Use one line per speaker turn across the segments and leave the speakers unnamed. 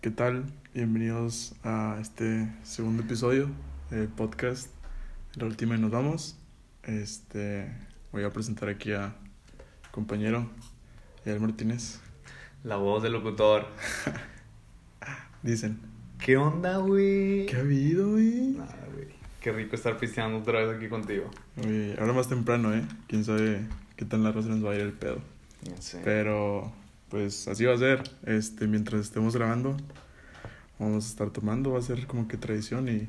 ¿Qué tal? Bienvenidos a este segundo episodio del podcast La última y nos vamos. Este, voy a presentar aquí a compañero Yael Martínez.
La voz del locutor.
Dicen,
¿Qué onda, güey?
¿qué ha habido, güey?
Nada, güey. Qué rico estar pisteando otra vez aquí contigo.
Oye, ahora más temprano, ¿eh? Quién sabe qué tan largo se nos va a ir el pedo.
No sé.
Pero, pues así va a ser. Este, mientras estemos grabando, vamos a estar tomando. Va a ser como que tradición y,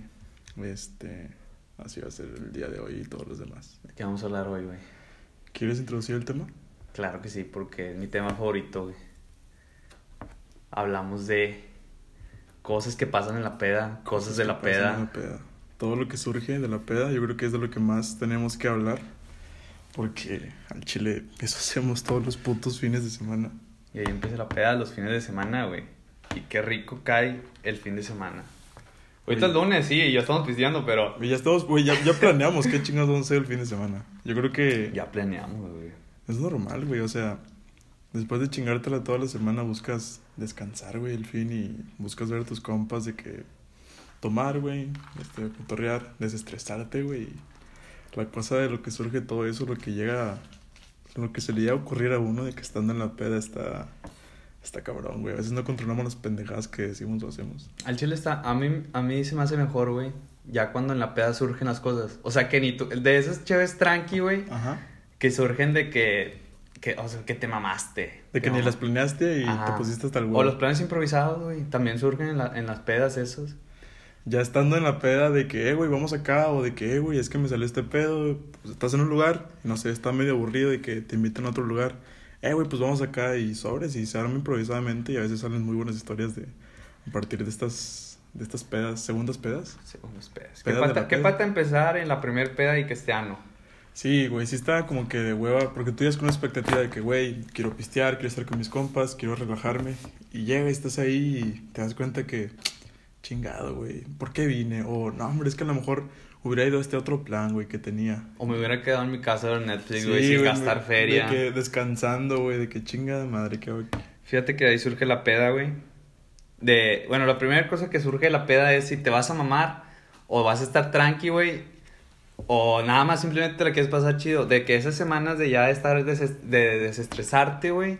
este, así va a ser el día de hoy y todos los demás.
¿De qué vamos a hablar hoy, güey?
¿Quieres introducir el tema?
Claro que sí, porque es mi tema favorito, güey. Hablamos de cosas que pasan en la peda, cosas de
en la peda. Todo lo que surge de la peda, yo creo que es de lo que más tenemos que hablar. Porque al chile eso hacemos todos los putos fines de semana.
Y ahí empieza la peda los fines de semana, güey. Y qué rico cae el fin de semana. Ahorita es lunes, sí, y ya estamos pisteando, pero...
Y ya estamos, güey, ya, ya planeamos qué chingados vamos a hacer el fin de semana. Yo creo que
Ya planeamos, güey.
es normal, güey. O sea, después de chingártela toda la semana buscas descansar, güey, el fin y buscas ver a tus compas de que tomar, güey, este, cotorrear, desestresarte, güey. La cosa de lo que surge todo eso, lo que llega, lo que se le llega a ocurrir a uno de que estando en la peda está, está cabrón, güey. A veces no controlamos las pendejadas que decimos o hacemos.
Al chile está, a mí, a mí se me hace mejor, güey. Ya cuando en la peda surgen las cosas. O sea, que ni tú, de esas chéves tranqui, güey, que surgen de que, que, o sea, que te mamaste.
De que ni las planeaste y
Ajá.
te pusiste hasta el huevo.
O los planes improvisados, güey, también surgen en, la- en las pedas esos.
Ya estando en la peda de que, eh, güey, vamos acá, o de que, eh, güey, es que me salió este pedo, pues estás en un lugar, y no sé, está medio aburrido de que te invitan a otro lugar, eh, güey, pues vamos acá y sobres, y se arma improvisadamente, y a veces salen muy buenas historias de, a partir de estas, de estas pedas, segundas pedas.
Segundas pedas. ¿Qué pata, qué pata empezar en la primer peda y que esté ano?
Sí, güey, sí está como que de hueva, porque tú ya con una expectativa de que, güey, quiero pistear, quiero estar con mis compas, quiero relajarme, y llega y estás ahí y te das cuenta que, chingado, güey, ¿por qué vine? O, no, hombre, es que a lo mejor hubiera ido a este otro plan, güey, que tenía.
O me hubiera quedado en mi casa en Netflix,
Sí,
güey, sin
güey,
gastar
me-
feria.
De que descansando, güey, de que chingada madre que.
Fíjate que de ahí surge la peda, güey. De, bueno, la primera cosa que surge de la peda es si te vas a mamar o vas a estar tranqui, güey. O nada más simplemente te la quieres pasar chido. De que esas semanas de ya estar des- de desestresarte, güey.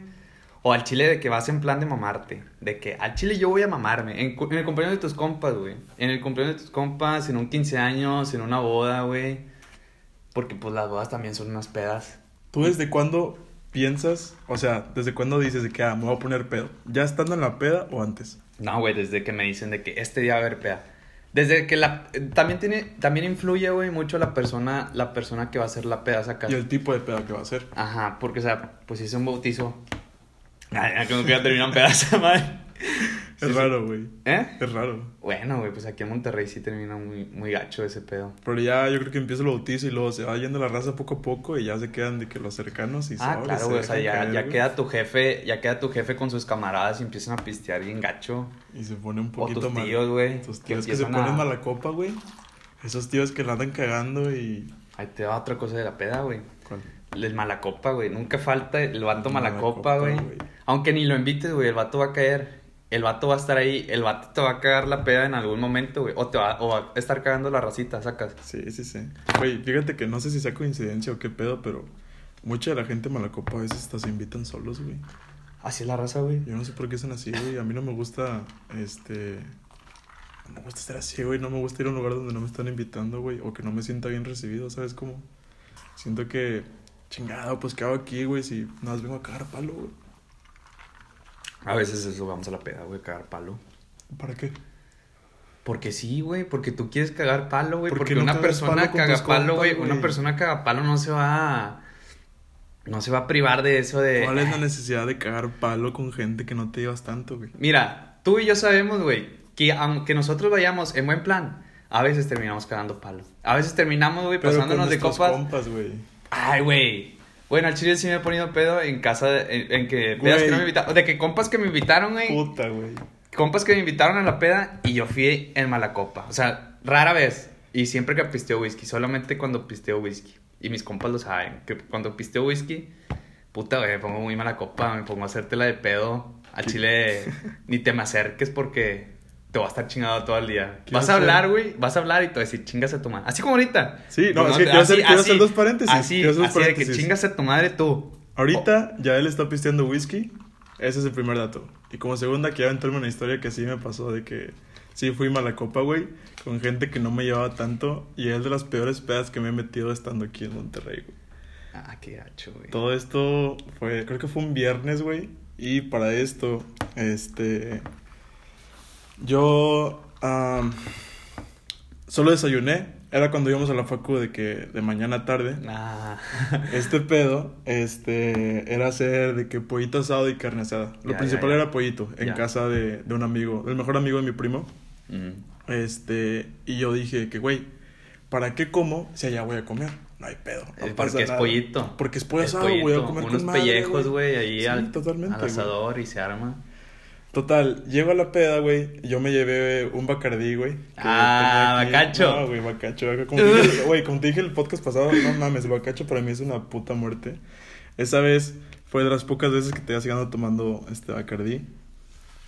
O al chile de que vas en plan de mamarte. De que al chile yo voy a mamarme. En, en el cumpleaños de tus compas, güey. En el cumpleaños de tus compas, en un 15 años, en una boda, güey. Porque pues las bodas también son unas pedas.
¿Tú desde cuándo piensas, o sea, desde cuándo dices de que, ah, me voy a poner pedo? ¿Ya estando en la peda o antes?
No, güey, desde que me dicen de que este día va a haber peda. Desde que la... También tiene... También influye, güey, mucho la persona... La persona que va a hacer la peda saca.
Y el tipo de peda que va a ser.
Ajá, porque, o sea, pues si es un bautizo... Ya como que ya terminan pedas, madre.
Es raro, güey.
¿Eh?
Es raro.
Bueno, güey, pues aquí en Monterrey sí termina muy, muy gacho ese pedo.
Pero ya yo creo que empieza el bautizo y luego se va yendo la raza poco a poco y ya se quedan de que los cercanos y
Ah, claro,
se
güey, o sea, ya,
caer,
ya queda tu jefe... Ya queda tu jefe con sus camaradas y empiezan a pistear bien gacho.
Y se pone un
O
poquito
tus
mal.
tíos, güey.
Tus
que
tíos que se
empiezan
ponen
a-
mala copa, güey. Esos tíos que la andan cagando y...
Ahí te va otra cosa de la peda, güey.
¿Cuál?
El malacopa, güey. Nunca falta el vato malacopa, güey. Aunque ni lo invites, güey, el vato va a caer. El vato va a estar ahí. El vato te va a cagar la peda en algún momento, güey. O te va, o va a estar cagando la racita, sacas.
Sí, sí, sí. Güey, fíjate que no sé si sea coincidencia o qué pedo, pero mucha de la gente malacopa a veces hasta se invitan solos, güey.
Así es la raza, güey.
Yo no sé por qué son así, güey. A mí no me gusta, este... No me gusta ser así, güey. No me gusta ir a un lugar donde no me están invitando, güey. O que no me sienta bien recibido, ¿sabes cómo? Siento que... Chingado, pues, ¿qué hago aquí, güey? Si nada más vengo a cagar palo, güey.
A veces eso vamos a la peda, güey, cagar palo.
¿Para qué?
Porque sí, güey, porque tú quieres cagar palo, güey.
¿Por qué
Porque
no
una persona caga palo, güey. Una persona caga palo no se va a... No se va a privar de eso de...
¿Cuál es la necesidad de cagar palo con gente que no te llevas tanto, güey?
Mira, tú y yo sabemos, güey, que aunque nosotros vayamos en buen plan, a veces terminamos cagando palo. A veces terminamos, güey, pasándonos de copas.
compas, güey.
Ay, güey. Bueno, al chile sí me he ponido pedo en casa, de- en, en que pedas que no me invitaron. De que compas que me invitaron, güey.
Puta, güey.
Compas que me invitaron a la peda y yo fui en mala copa. O sea, rara vez. Y siempre que pisteo whisky, solamente cuando pisteo whisky. Y mis compas lo saben, que cuando pisteo whisky, puta, güey, me pongo muy mala copa, me pongo a hacértela de pedo Al chile, ni te me acerques porque te va a estar chingado todo el día.
¿Qué
Vas
va
a
hacer?
hablar, güey, vas a hablar y te vas a decir, chingas a tu madre. Así como ahorita.
Sí, no,
Pues
es que quiero hacer-
así-
hacer
así-
dos paréntesis,
Así,
hacer dos
así de que
paréntesis.
chingas a tu madre tú.
Ahorita ya él está pisteando whisky. Ese es el primer dato. Y como segunda, quiero aventarme una historia que sí me pasó de que sí fui mala copa, güey. Con gente que no me llevaba tanto. Y es de las peores pedas que me he metido estando aquí en Monterrey, güey.
Ah, qué gacho, güey.
Todo esto fue, creo que fue un viernes, güey. Y para esto, este. Yo. solo desayuné. Era cuando íbamos a la facu de que de mañana a tarde. Este pedo, este, era hacer de que pollito asado y carne asada. Lo
Ya,
principal
ya, ya.
era pollito, en casa de, de un amigo, el mejor amigo de mi primo.
Mm.
Este, y yo dije que, güey, ¿para qué como si allá voy a comer? No hay pedo. No pasa
porque es pollito.
Porque es pollo asado, voy a comer
Unos
con madre,
pellejos, güey, ahí
Sí,
al,
güey.
asador y se arma.
Total, llego a la peda, güey. Yo me llevé un bacardí, güey.
Ah, bacacho.
No, güey, bacacho. Como te dije, güey, como te dije el podcast pasado, no mames, el bacacho para mí es una puta muerte. Esa vez fue de las pocas veces que te ibas quedando tomando este bacardí.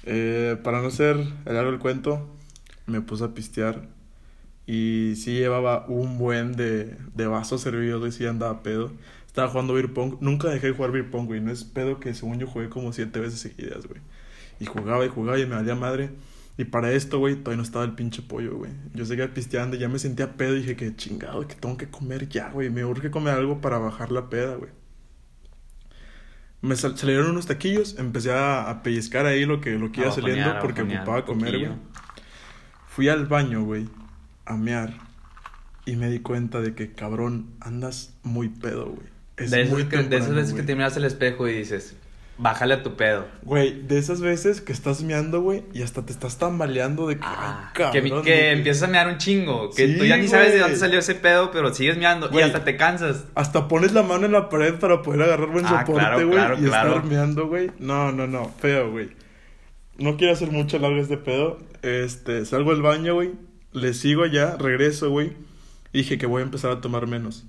Eh, para no ser el largo el cuento, me puse a pistear. Y sí llevaba un buen de, de vasos servidos, güey, sí andaba pedo. Estaba jugando beer pong. Nunca dejé de jugar beer pong, güey. No es pedo que según yo jugué como siete veces seguidas, güey. Y jugaba y jugaba y me valía madre. Y para esto, güey, todavía no estaba el pinche pollo, güey. Yo seguía pisteando y ya me sentía pedo y dije que chingado, que tengo que comer ya, güey. Me urge comer algo para bajar la peda, güey. Me sal- salieron unos taquillos, empecé a, a pellizcar ahí lo que, lo que iba
A
saliendo
bajonear, a
porque ocupaba comer, güey. Fui al baño, güey, a mear. Y me di cuenta de que, cabrón, andas muy pedo, güey. Es
de, esas
muy
que, de esas
temprano,
veces que te miras al espejo y dices, bájale a tu pedo.
Güey, de esas veces que estás meando, güey, y hasta te estás tambaleando de que,
Ah,
ay, cabrón,
que
de
empiezas a mear un chingo. Que
Sí,
tú ya ni sabes de dónde salió ese pedo, pero sigues meando
Güey.
y hasta te cansas.
Hasta pones la mano en la pared para poder agarrar buen
Ah,
soporte,
claro,
güey,
claro,
y
claro.
estar meando, güey. No, no, no, feo, güey. No quiero hacer mucho largo este pedo. Este, salgo del baño, güey. Le sigo allá, regreso, güey. Y dije que voy a empezar a tomar menos.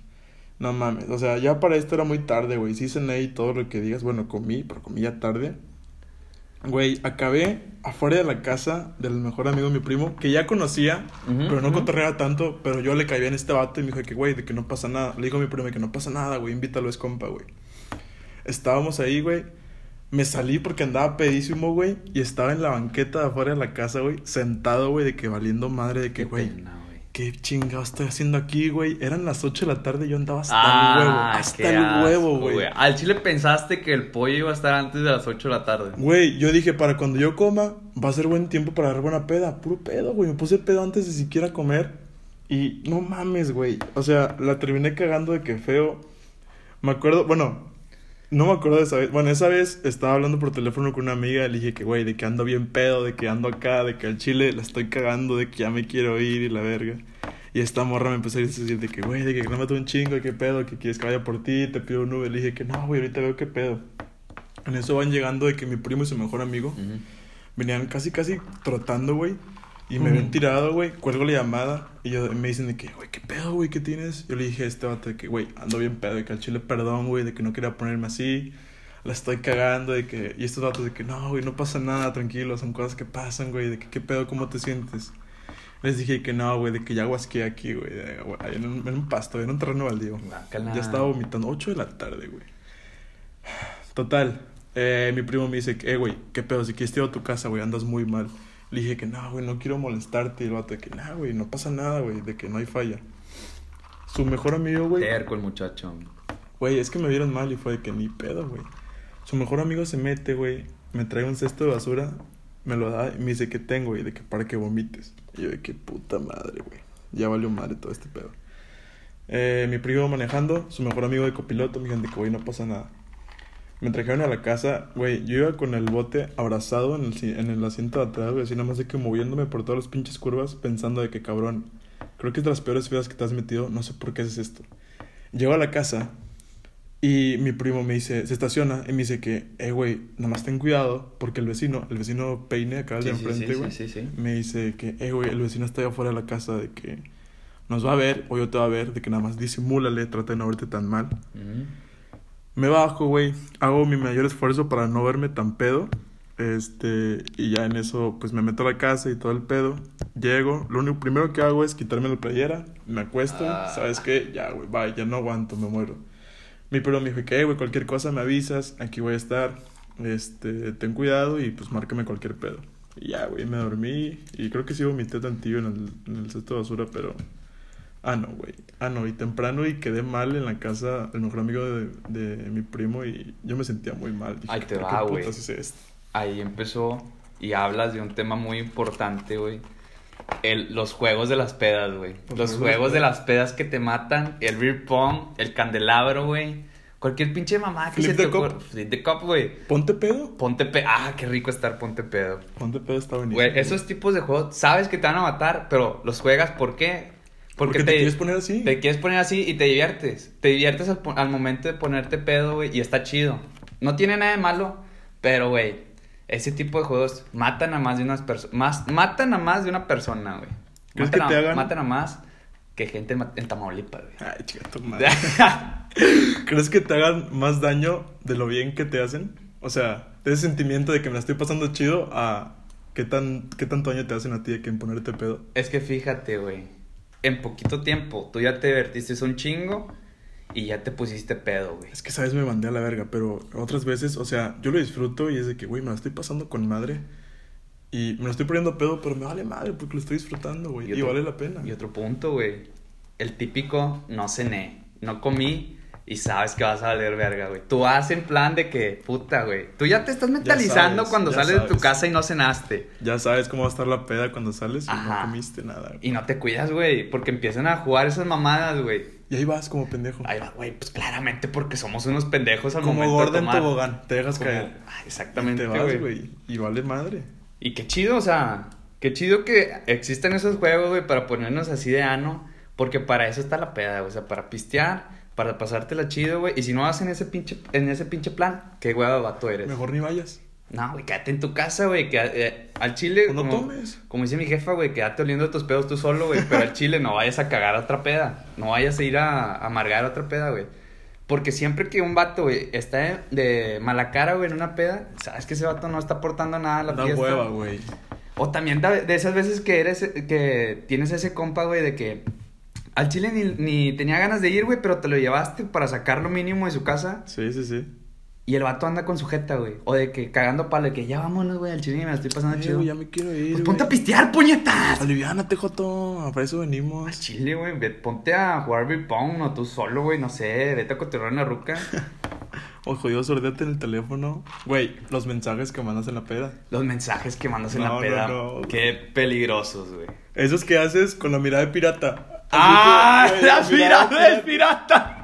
No mames, o sea, ya para esto era muy tarde, güey. Sí cené y todo lo que digas. Bueno, comí, pero comí ya tarde. Güey, acabé afuera de la casa del mejor amigo de mi primo, que ya conocía, pero no
ujú.
cotorreaba tanto, pero yo le caía en este vato y me dijo que, güey, de que no pasa nada. Le digo a mi primo que no pasa nada, güey, invítalo, es compa, güey. Estábamos ahí, güey. Me salí porque andaba pedísimo, güey, y estaba en la banqueta de afuera de la casa, güey, sentado, güey, de que valiendo madre, de que, güey. ¿Qué chingado estoy haciendo aquí, güey? Eran las 8 de la tarde y yo andaba hasta
Ah,
el huevo,
qué
hasta el
asco,
huevo, güey.
Al chile pensaste que el pollo iba a estar antes de las 8 de la tarde.
Güey, yo dije, para cuando yo coma, va a ser buen tiempo para dar buena peda. Puro pedo, güey. Me puse pedo antes de siquiera comer. Y no mames, güey. O sea, la terminé cagando de que feo. Me acuerdo, bueno, no me acuerdo de esa vez. Bueno, esa vez estaba hablando por teléfono con una amiga. Le dije que, güey, de que ando bien pedo, de que ando acá, de que al chile la estoy cagando, de que ya me quiero ir y la verga. Y esta morra me empezó a decir de que, güey, de que no me un chingo, de qué pedo, que quieres que vaya por ti, te pido un Uber. Le dije que no, güey, ahorita veo qué pedo. En eso van llegando de que mi primo y su mejor amigo venían casi, casi trotando, güey. Y me ven tirado, güey. Cuelgo la llamada. Y yo, me dicen de que, güey, ¿qué pedo, güey? ¿Qué tienes? Yo le dije a este vato de que, güey, ando bien pedo. De que al chile, perdón, güey. De que no quería ponerme así. La estoy cagando. De que... Y estos vatos de que, no, güey, no pasa nada, tranquilo. Son cosas que pasan, güey. De que, ¿qué pedo? ¿Cómo te sientes? Les dije que no, güey. De que ya guasqué aquí, güey. En un, en un pasto, en un terreno baldío.
Guácala.
Ya estaba vomitando. 8 de la tarde, güey. Total. eh, mi primo me dice, eh, güey, ¿qué pedo? Si quieres llevo a tu casa, güey, andas muy mal. Le dije que no, güey, no quiero molestarte. Y el vato de que, no, güey, no pasa nada, güey, de que no hay falla. Su mejor amigo, güey.
Terco el muchacho.
Güey, es que me vieron mal y fue de que ni pedo, güey. Su mejor amigo se mete, güey, me trae un cesto de basura, me lo da y me dice que tengo, güey, de que para que vomites. Y yo de que puta madre, güey. Ya valió madre todo este pedo. Eh, mi primo manejando, su mejor amigo de copiloto, me dijeron de que, güey, no pasa nada. Me trajeron a la casa, güey, yo iba con el bote abrazado en el, en el asiento de atrás, güey, así nada más de que moviéndome por todas las pinches curvas, pensando de que, cabrón, creo que es de las peores feas que te has metido, no sé por qué haces esto. Llego a la casa y mi primo me dice, se estaciona y me dice que, eh, güey, nada más ten cuidado porque el vecino, el vecino Peine, acá de
Sí, sí,
enfrente, güey,
sí, sí, sí.
me dice que, eh, güey, el vecino está allá afuera de la casa de que nos va a ver o yo te va a ver, de que nada más disimúlale, trata de no verte tan mal.
Ujú.
Me bajo, güey, hago mi mayor esfuerzo para no verme tan pedo. Este, y ya en eso, pues me meto a la casa y todo el pedo. Llego, lo único primero que hago es quitarme la playera, me acuesto,
Ah.
¿sabes qué? Ya, güey, bye, ya no aguanto, me muero. Mi perro me dijo que, güey, cualquier cosa me avisas, aquí voy a estar, este, ten cuidado y pues márcame cualquier pedo. Y ya, güey, me dormí y creo que sí vomité tantillo en el, en el cesto de basura, pero... Ah, no, güey. Ah, no, y temprano y quedé mal en la casa del mejor amigo de, de mi primo y yo me sentía muy mal. Dije,
Ahí te
¿por
va, güey. Ahí empezó y hablas de un tema muy importante, güey. El, los juegos de las pedas, güey.
Los
Los
juegos de las
pedas que te matan. El beer pong, el candelabro, güey. Cualquier pinche mamá que
Flip
se te ocurra. Flip the cup, güey.
Ponte pedo.
Ponte pedo. Ah, qué rico estar ponte pedo.
Ponte pedo está buenísimo.
Güey, esos tipos de juegos, sabes que te van a matar, pero los juegas ¿por qué?
Porque te, quieres poner así.
Te quieres poner así y te diviertes. Te diviertes al, al momento de ponerte pedo, güey, y está chido. No tiene nada de malo, pero, güey, ese tipo de juegos matan a más de unas personas. Matan a más de una persona, güey.
¿Crees
Matan
que te
a-
hagan?
Matan a más que gente en Ma- en Tamaulipas, güey.
Ay, chica, tu madre. ¿Crees que te hagan más daño de lo bien que te hacen? O sea, de ese sentimiento de que me la estoy pasando chido a qué, tan, qué tanto daño te hacen a ti de que en ponerte pedo.
es que fíjate, güey. En poquito tiempo, tú ya te divertiste un chingo y ya te pusiste pedo, güey.
Es que, ¿sabes? Me mandé a la verga, pero otras veces, o sea, yo lo disfruto y es de que, güey, me la estoy pasando con madre. Y me lo estoy poniendo pedo, pero me vale madre porque lo estoy disfrutando, güey. Y,
otro-
vale la pena.
Y otro punto, güey. El típico no cené, no comí y sabes que vas a valer verga, güey. Tú vas en plan de que, puta, güey. Tú ya te estás mentalizando
sabes,
cuando sales de tu casa y no cenaste.
Ya sabes cómo va a estar la peda cuando sales y
Ajá.
no comiste nada. güey.
Y no te cuidas, güey, porque empiezan a jugar esas mamadas, güey.
Y ahí vas como pendejo.
Ahí va, güey, pues claramente porque somos unos pendejos al
como
momento
gordo
de
en
tomar.
tobogán. Te dejas
Como-
caer.
Ah,
Y
exactamente,
te vas,
güey.
güey. Y vale madre.
Y qué chido, o sea, qué chido que existan esos juegos, güey, para ponernos así de ano, porque para eso está la peda, güey, o sea, para pistear, para pasártela chido, güey, y si no vas en ese pinche, en ese pinche plan, qué huevo de vato eres.
Mejor ni vayas.
No, güey, quédate en tu casa, güey, que eh, al chile,
O no
como,
tomes.
como dice mi jefa, güey, quédate oliendo tus pedos tú solo, güey, pero al chile no vayas a cagar a otra peda, no vayas a ir a, a amargar a otra peda, güey. Porque siempre que un vato, güey, está de, de mala cara, güey, en una peda, sabes que ese vato no está aportando nada a la
Da
fiesta.
hueva, güey.
O también de, de esas veces que eres, que tienes ese compa, güey, de que al chile ni, ni tenía ganas de ir, güey, pero te lo llevaste para sacar lo mínimo de su casa
Sí, sí, sí.
y el vato anda con su jeta, güey. O de que cagando palo, de que ya vámonos, güey, al chile me la estoy pasando
Eh,
chido.
ya me quiero ir.
Pues ponte a pistear, puñetas.
Aliviánate, Joto. Para eso
Al
venimos.
chile, güey, ponte a jugar beer pong o tú solo, güey, no sé, vete a cotorrear una ruca.
O jodido, sordete en el teléfono. Güey, los mensajes que mandas en la peda.
Los mensajes que mandas en
No,
la
no,
peda,
no.
qué peligrosos, güey.
Esos que haces con la mirada de pirata.
¡Ah!
que,
¡La mirada del
pirata.
pirata!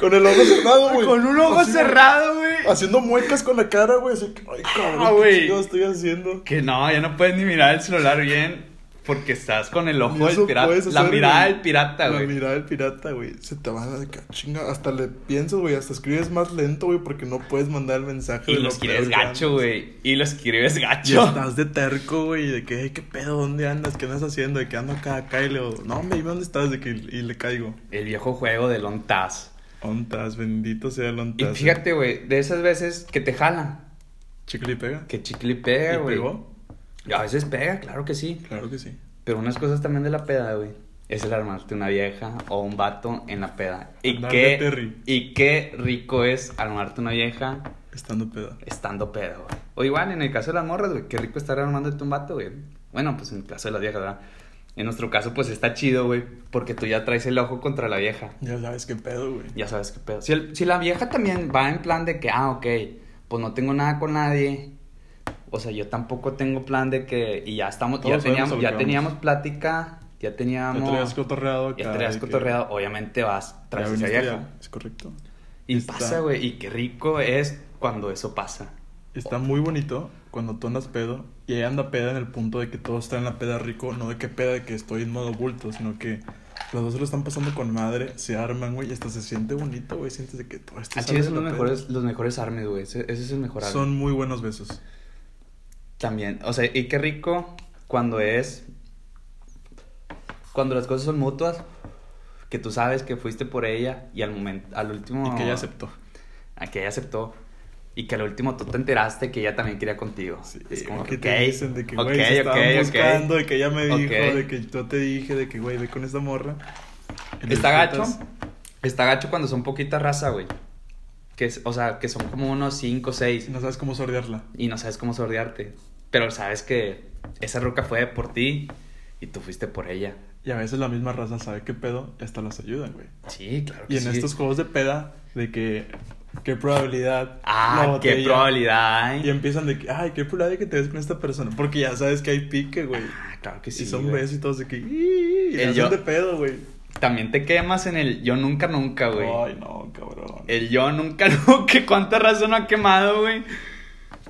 Con el ojo cerrado, güey.
Con un ojo
Así,
cerrado, güey.
Haciendo muecas con la cara, güey. Así que, ay, cabrón,
Ah,
¿qué estoy haciendo?
Que no, ya no puedes ni mirar el celular bien porque estás con el ojo del pirata. La mirada del pirata,
La
güey.
mirada del pirata, güey. Se te va de que chinga. Hasta le piensas, güey. Hasta escribes más lento, güey. Porque no puedes mandar el mensaje.
Y lo escribes gacho, güey. Y lo escribes
Y
gacho.
estás de terco, güey, de que, "Ey, ¿qué pedo? ¿Dónde andas? ¿Qué andas haciendo? De que ando acá, acá, y le digo, no, me dónde estás, de que, y le caigo.
El viejo juego del ONTAS.
Ontas, bendito sea el
Y
ontas.
fíjate, güey, de esas veces que te jala.
Chicle y pega.
Que chicle y pega,
¿Y
güey. Y A veces pega, claro que sí.
Claro que sí.
Pero unas cosas también de la peda, güey. Es el armarte una vieja o un vato en la peda. Y qué, y qué rico es armarte una vieja
Estando peda.
estando pedo, güey. O igual, en el caso de las morras, güey, qué rico estar armándote un vato, güey. Bueno, pues en el caso de las viejas, ¿verdad? En nuestro caso, pues está chido, güey, porque tú ya traes el ojo contra la vieja.
Ya sabes qué pedo, güey.
Ya sabes qué pedo. Si, el- si la vieja también va en plan de que, ah, ok, pues no tengo nada con nadie. O sea, yo tampoco tengo plan de que. Y ya estamos, ya
Todos sabemos a
teníamos, ya teníamos plática, ya teníamos.
Ya traías cotorreado acá.
ya
de que
cotorreado, obviamente vas
ya
tras vieja.
ya, Es correcto.
Y
Está-
pasa, güey, y qué rico es cuando eso pasa.
Está muy bonito cuando tú andas pedo y ella anda peda en el punto de que todo está en la peda rico, no de que peda de que estoy en modo bulto, sino que los dos se lo están pasando con madre, se arman, güey, y hasta se siente bonito, güey, sientes de que todo esto
Así
sale
son
de
los mejores, los mejores armes, güey. Ese, ese es el mejor arme.
Son muy buenos besos.
También, o sea, y qué rico cuando es. Cuando las cosas son mutuas, que tú sabes que fuiste por ella y al momento, al último.
Y que ella aceptó.
A que ella aceptó. Y que al último tú te enteraste que ella también quería contigo.
Sí,
es como
que
que,
te dicen de que, güey, se estaban
ok, ok.
buscando, de que ella me dijo, de que yo te dije, de que, güey, ve con esta morra.
Está gacho. Está gacho cuando son poquita raza, güey. Que es, o sea, que son como unos 5 o 6
Y no sabes cómo sordearla.
y no sabes cómo sordearte. Pero sabes que esa ruca fue por ti y tú fuiste por ella.
Y a veces la misma raza sabe qué pedo hasta las ayudan, güey.
Sí, claro que
Y en
sí.
estos juegos de peda, de que, qué probabilidad.
Ah, qué probabilidad. hay.
Y empiezan de que, ay, qué probabilidad que te ves con esta persona. Porque ya sabes que hay pique, güey.
Ah, claro que sí.
y son besos y todos de que, y
El yo-
de pedo, güey.
También te quemas en el yo nunca nunca, güey.
Ay, no, cabrón.
El yo nunca nunca. ¿Cuánta razón no ha quemado, güey?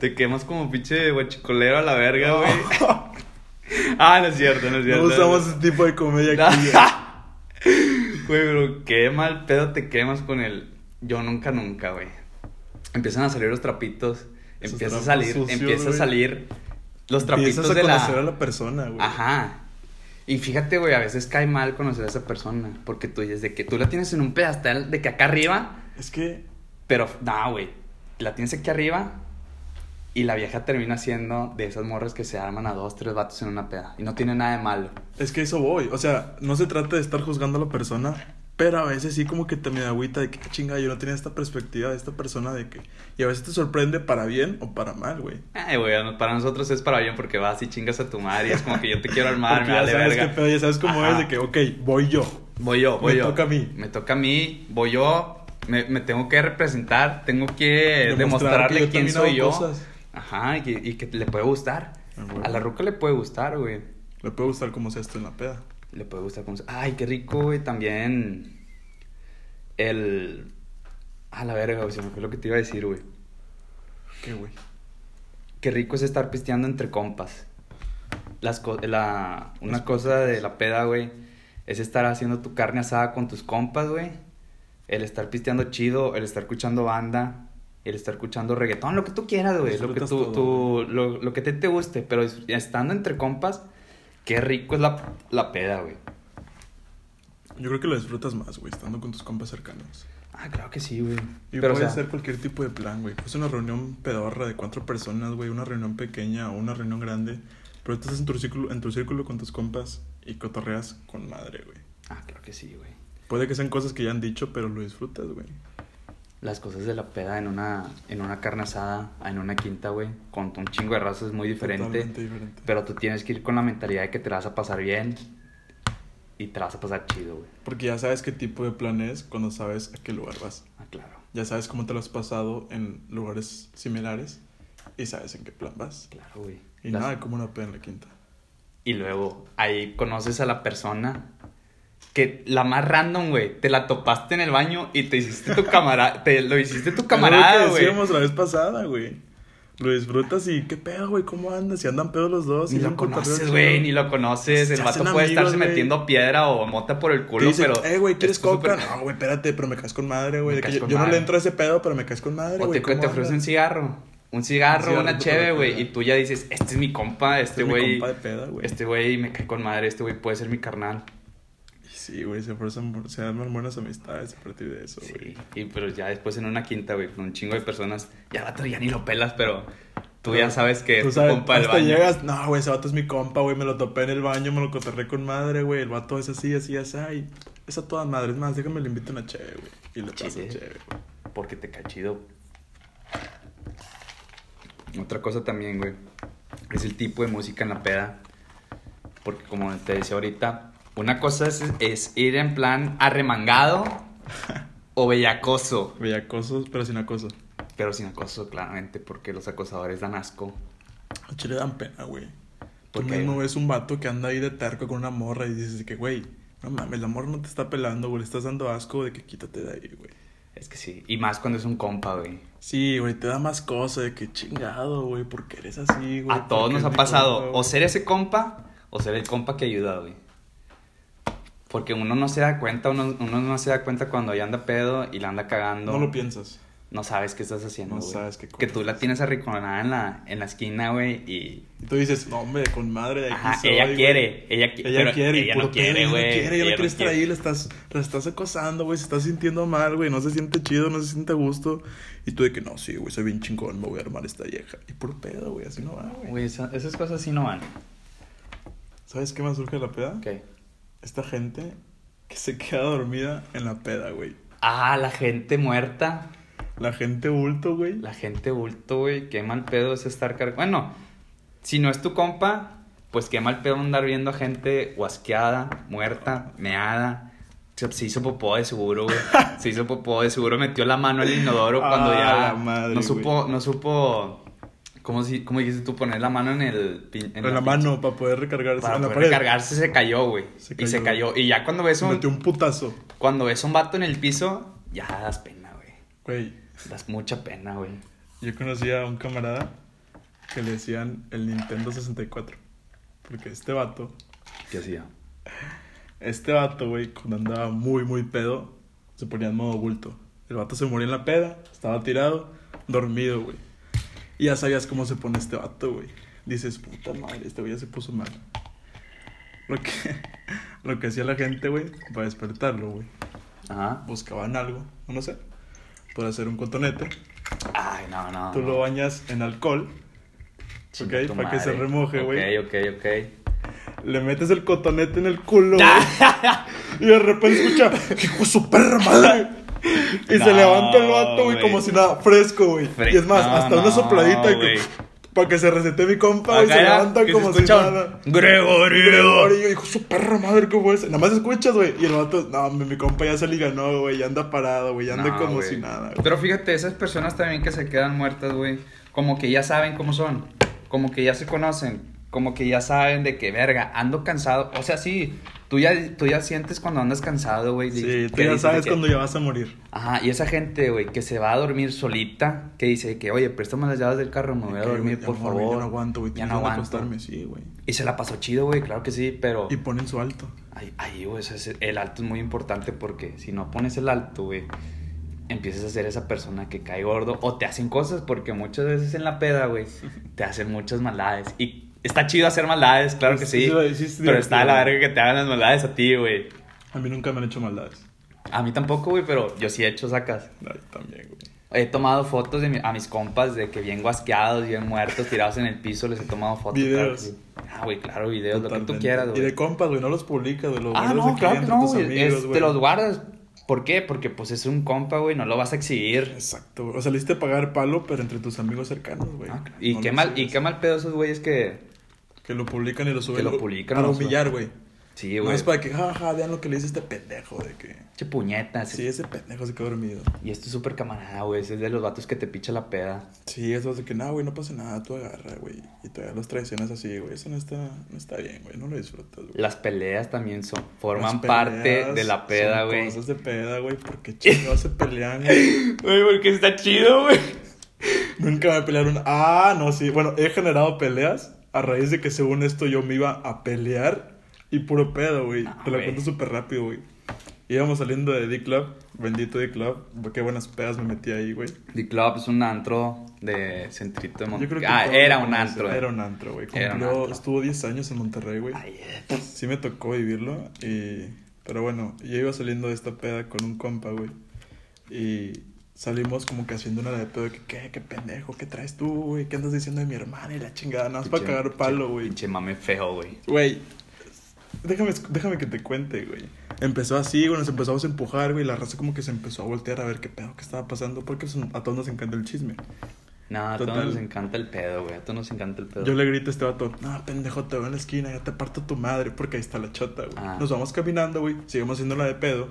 Te quemas como pinche guachicolero a la verga, güey. ah, no es cierto, no es
No
cierto.
usamos ese tipo de comedia
No.
aquí. güey.
Pero qué mal pedo te quemas con el yo nunca nunca, güey. Empiezan a salir los trapitos.
Esos
Empieza a salir,
sucios,
empieza a salir los trapitos
Empiezas a
de la
conocer a la persona, güey.
Ajá. Y fíjate, güey, a veces cae mal conocer a esa persona. Porque tú dices de que tú la tienes en un pedestal de que acá arriba.
Es que,
Pero, no, güey. La tienes aquí arriba. Y la vieja termina siendo de esas morras que se arman a dos, tres vatos en una peda. Y no tiene nada de malo.
es que eso voy. O sea, no se trata de estar juzgando a la persona. Pero a veces sí como que te me da agüita de que "Ah, chinga, yo no tenía esta perspectiva de esta persona de que... Y a veces te sorprende para bien o para mal, güey.
Ay, güey, para nosotros es para bien porque vas y chingas a tu madre. Y es como que yo te quiero armar, me vale
sabes
verga.
qué pedo, ya sabes cómo
Ajá.
es de que, ok, voy yo.
Voy yo, voy
Me
yo.
toca a mí.
Me toca a mí, voy yo. Me, me tengo que representar, tengo que
Demostrar
demostrarle
que
quién soy yo.
cosas.
Ajá, y que, y que le puede gustar.
Ah.
A la ruca le puede gustar, güey.
Le puede gustar cómo sea esto en la peda.
Le puede gustar como... Ay, qué rico, güey. También el... A la verga, güey. Se me fue lo que te iba a decir, güey.
¿Qué, güey?
Qué rico es estar pisteando entre compas. Las co- la, una cosa de la peda, güey, es estar haciendo tu carne asada con tus compas, güey. El estar pisteando chido, el estar escuchando banda, el estar escuchando reggaetón, lo que tú quieras, güey. Lo que, tú,
todo,
tú- lo, lo que te, te guste. Pero es- estando entre compas, qué rico es la, la peda, güey.
Yo creo que lo disfrutas más, güey, estando con tus compas cercanos.
Ah, claro que sí, güey.
Y
Pero, o
puede
sea,
ser cualquier tipo de plan, güey. Pues una reunión pedorra de cuatro personas, güey. Una reunión pequeña o una reunión grande. Pero estás en tu círculo, en tu círculo con tus compas y cotorreas con madre, güey.
Ah, claro que sí, güey.
Puede que sean cosas que ya han dicho, pero lo disfrutas, güey.
Las cosas de la peda en una, en una carne asada, en una quinta, güey, con un chingo de razas es muy diferente. Pero tú tienes que ir con la mentalidad de que te la vas a pasar bien y te la vas a pasar chido, güey.
Porque ya sabes qué tipo de plan es cuando sabes a qué lugar vas.
Ah, claro,
Ya sabes cómo te lo has pasado en lugares similares y sabes en qué plan vas.
claro, güey.
Y
Las-
nada, como una peda en la quinta.
Y luego ahí conoces a la persona que la más random, güey, te la topaste en el baño y te hiciste tu camarada, te lo hiciste tu camarada,
Es lo que
güey.
decíamos la vez pasada, güey. Lo disfrutas y qué pedo, güey, ¿cómo andas? Si andan pedos los dos.
Ni lo conoces, güey, ni lo conoces.
Se
El vato puede estarse metiendo piedra o mota por el
Te
culo,
dicen,
pero.
eh, güey, ¿quieres coca? No, güey, espérate, pero me caes con madre, güey. Yo, yo no le entro a ese pedo, pero me caes con madre,
O
güey.
te, te
¿cómo
ofrece un cigarro. Un cigarro,
cigarro,
una cheve, güey. Y tú ya dices, este es mi compa,
Este
este güey. Este güey me cae con madre, este güey puede ser mi carnal.
Sí, güey, se, forzan- se arman buenas amistades a partir de eso, güey.
Sí. Y pero ya después en una quinta, güey, con un chingo de personas. Ya vato, ya ni lo pelas, pero tú ya sabes que
Tú
es tu
sabes,
compa del baño.
llegas, no, güey, ese vato es mi compa, güey, me lo topé en el baño, me lo cotorré con madre, güey, el vato es así, así, así, ay, es a todas madres, más, déjame le invito una cheve, güey, y le paso güey.
Porque te cae chido. Otra cosa también, güey. Es el tipo de música en la peda. Porque como te decía ahorita, una cosa es, es ir en plan arremangado o bellacoso.
Bellacosos, pero sin acoso.
Pero sin acoso, claramente, porque los acosadores dan asco.
A Chile dan pena, güey. Tú mismo ves un vato que anda ahí de terco con una morra y dices que, güey, no mames, la morra no te está pelando, güey, le estás dando asco de que quítate de ahí, güey.
Es que sí. Y más cuando es un compa, güey.
Sí, güey, te da más cosa de que chingado, güey, porque eres así, güey.
A todos nos ha pasado.
compa,
o ser ese compa o ser el compa que ayuda, güey. Porque uno no se da cuenta, uno, uno no se da cuenta cuando ya anda pedo y la anda cagando.
No lo piensas.
no sabes qué estás haciendo,
No
güey.
sabes qué
Que tú la tienes arrinconada en la, en la esquina, güey, y...
Y tú dices, no, hombre, con madre de aquí
Ajá,
soy,
ella
güey".
quiere, ella, qui-
Ella
pero
quiere,
ella no quiere,
pedo,
güey.
Ella no quiere, ella no quiere estar
quiere.
ahí, le estás, la estás acosando, güey, se está sintiendo mal, güey, no se siente chido, no se siente a gusto. Y tú de que, no, sí, güey, soy bien chingón, me voy a armar esta vieja. Y puro pedo, güey, así no va, güey.
Güey, esa- esas cosas sí no van.
¿Sabes qué más surge de la peda?
Ok.
Esta gente que se queda dormida en la peda, güey.
Ah, la gente muerta.
La gente bulto, güey.
La gente bulto, güey. Qué mal pedo es estar cargando. Bueno, si no es tu compa, pues qué mal pedo andar viendo a gente guasqueada, muerta, meada. Se, hizo popó de seguro, güey. Se hizo popó de seguro, metió la mano el inodoro cuando
Ah,
ya
madre,
no supo, no supo. ¿Cómo, si, ¿Cómo dijiste tú? Poner la mano en el. pin-
En la mano para poder recargarse
Para
en la
poder
pared.
recargarse se cayó, güey.
Se
Y se
cayó.
cayó. Y ya cuando ves un,
metió un putazo.
cuando ves un vato en el piso, ya das pena, güey.
Güey,
Das mucha pena, güey.
yo conocí a un camarada que le decían el Nintendo 64. Porque este vato,
¿Qué hacía?
este vato, güey, cuando andaba muy, muy pedo, se ponía en modo bulto. El vato se moría en la peda, estaba tirado, dormido, güey. Y ya sabías cómo se pone este vato, güey. Dices, puta madre, este güey ya se puso mal. Lo que, lo que hacía la gente, güey, para despertarlo, güey.
Ajá.
Buscaban algo, no sé, para hacer un cotonete.
Ay, no, no.
Tú
no.
lo bañas en alcohol, ok, para que se remoje, güey.
Ok, ok, ok.
le metes el cotonete en el culo, güey. y de repente escucha, hijo de su perra madre. Y se levanta el vato, güey, como si nada, fresco, güey.
Fre-
y es más,
no,
hasta una
no,
sopladita y
güey.
para que se resete mi compa,
Acá
se levanta
se
como si
un
nada.
Gregorio.
Gregorio, hijo su perra madre, ¿cómo es? Nada más escuchas, güey. Y el vato, no, mi, mi compa ya se le ganó, güey, ya anda parado, güey, ya anda
No,
como si nada, güey.
Pero fíjate, esas personas también que se quedan muertas, güey, como que ya saben cómo son, como que ya se conocen, como que ya saben de que, verga, ando cansado. O sea, sí, tú ya, tú ya sientes cuando andas cansado, güey.
Sí, tú ya sabes
que-
cuando ya vas a morir.
Ajá, y esa gente, güey, que se va a dormir solita, que dice que, oye, préstame las llaves del carro, me voy a dormir, por favor.
Ya no aguanto, güey.
Ya no aguanto.
acostarme, sí, güey.
Y se la pasó chido, güey, claro que sí, pero...
Y ponen su alto.
Ahí, güey, el alto es muy importante porque si no pones el alto, güey, empiezas a ser esa persona que cae gordo o te hacen cosas porque muchas veces en la peda, güey, te hacen muchas maldades. Y está chido hacer maldades, claro que sí. Pero está la verga que te hagan las maldades a ti, güey.
A mí nunca me han hecho maldades.
A mí tampoco, güey, pero yo sí he hecho sacas.
Ay, también, güey.
He tomado fotos de mi- a mis compas de que bien guasqueados, bien muertos, tirados en el piso, les he tomado fotos.
Videos.
Ah, güey, claro, videos, lo que tú quieras,
Y
güey.
de compas, güey, no los publicas, güey. Los
Ah, no, claro que no, güey. te los guardas. ¿Por qué? Porque pues es un compa, güey, no lo vas a exhibir.
Exacto, güey. O saliste a pagar palo, pero entre tus amigos cercanos, güey.
Ah, y,
No
qué mal, y qué mal pedo esos güeyes que...
Que lo publican y lo suben.
lo publican,
Para humillar, güey.
Sí,
No
güey.
es para que, jaja, vean lo que le dice este pendejo. De que,
Che puñetas.
sí, ese pendejo se quedó dormido.
Y esto es súper camarada, güey. Ese es de los vatos que te picha la peda.
Sí, eso de que, no, güey, no pasa nada, tú agarra, güey. Y todavía los traiciones así, güey. Eso no está, no está bien, güey. No lo disfrutas, güey.
Las peleas también son, forman
Las
parte de la peda, güey.
Cosas de peda, güey, porque chingados se pelean, güey.
Güey, porque está chido, güey.
Nunca me pelearon. Ah, no, sí. Bueno, he generado peleas a raíz de que según esto yo me iba a pelear y puro pedo, güey.
No,
Te la cuento súper rápido, güey. Íbamos saliendo de D-Club, bendito D-Club. Qué buenas pedas me metí ahí, güey.
The Club es un antro de centrito de Monterrey. Ah, era un antro. eh.
Era un antro, güey. Cumplió-. Estuvo 10 años en Monterrey, güey.
Ay, eh.
Sí me tocó vivirlo y... Pero bueno, yo iba saliendo de esta peda con un compa, güey. Y salimos como que haciendo una de pedo de que, ¿qué? ¿Qué pendejo? ¿Qué traes tú, güey? ¿Qué andas diciendo de mi hermana y la chingada? Nada más para cagar palo, güey.
Pinche mame feo, güey.
Güey, déjame, déjame que te cuente, güey. Empezó así, güey, nos empezamos a empujar, güey. y La raza como que se empezó a voltear a ver qué pedo que estaba pasando. Porque son- a todos nos encanta el chisme.
No, a todos nos encanta el pedo, güey. A todos nos encanta el pedo.
Yo le grito a este vato, no, pendejo, te veo en la esquina, ya te parto tu madre, porque ahí está la chota, güey.
Ah.
Nos vamos caminando, güey, seguimos haciendo la de pedo.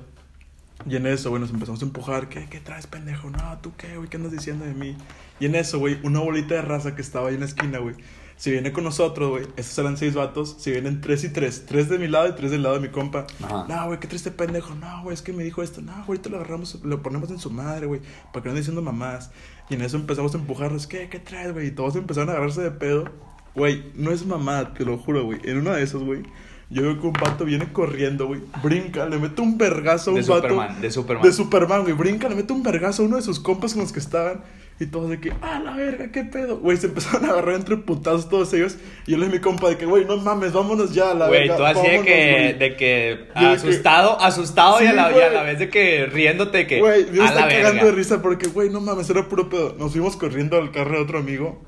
Y en eso, güey, nos empezamos a empujar, ¿qué, qué traes, pendejo? No, ¿tú qué, güey? ¿Qué andas diciendo de mí? Y en eso, güey, una bolita de raza que estaba ahí en la esquina, güey. Si viene con nosotros, güey, esos eran seis vatos. Si vienen tres y tres, tres de mi lado y tres del lado de mi compa.
Ajá.
No, güey, qué triste pendejo. No, güey, es que me dijo esto. No, güey, ahorita lo agarramos, lo ponemos en su madre, güey. Para que no diciendo mamás. Y en eso empezamos a empujarnos. ¿Qué, qué traes, güey? Y todos empezaron a agarrarse de pedo. Güey, no es mamá, te lo juro, güey. En uno de esos, güey, Yo veo que un vato viene corriendo, güey. Brinca, le mete un vergazo a un
De
vato.
Superman, de Superman.
De Superman, güey. Brinca, le mete un vergazo a uno de sus compas con los que estaban. Y todos de que, ah, la verga, qué pedo. Güey, se empezaron a agarrar entre putazos todos ellos. Y yo le dije a mi compa de que, güey, no mames, vámonos ya, a la
Güey,
verga.
tú así de que,
güey".
de que asustado, asustado y, a la, y a
güey.
la vez de que riéndote que
Güey, yo estaba cagando de risa porque, güey, no mames, era puro pedo. Nos fuimos corriendo al carro de otro amigo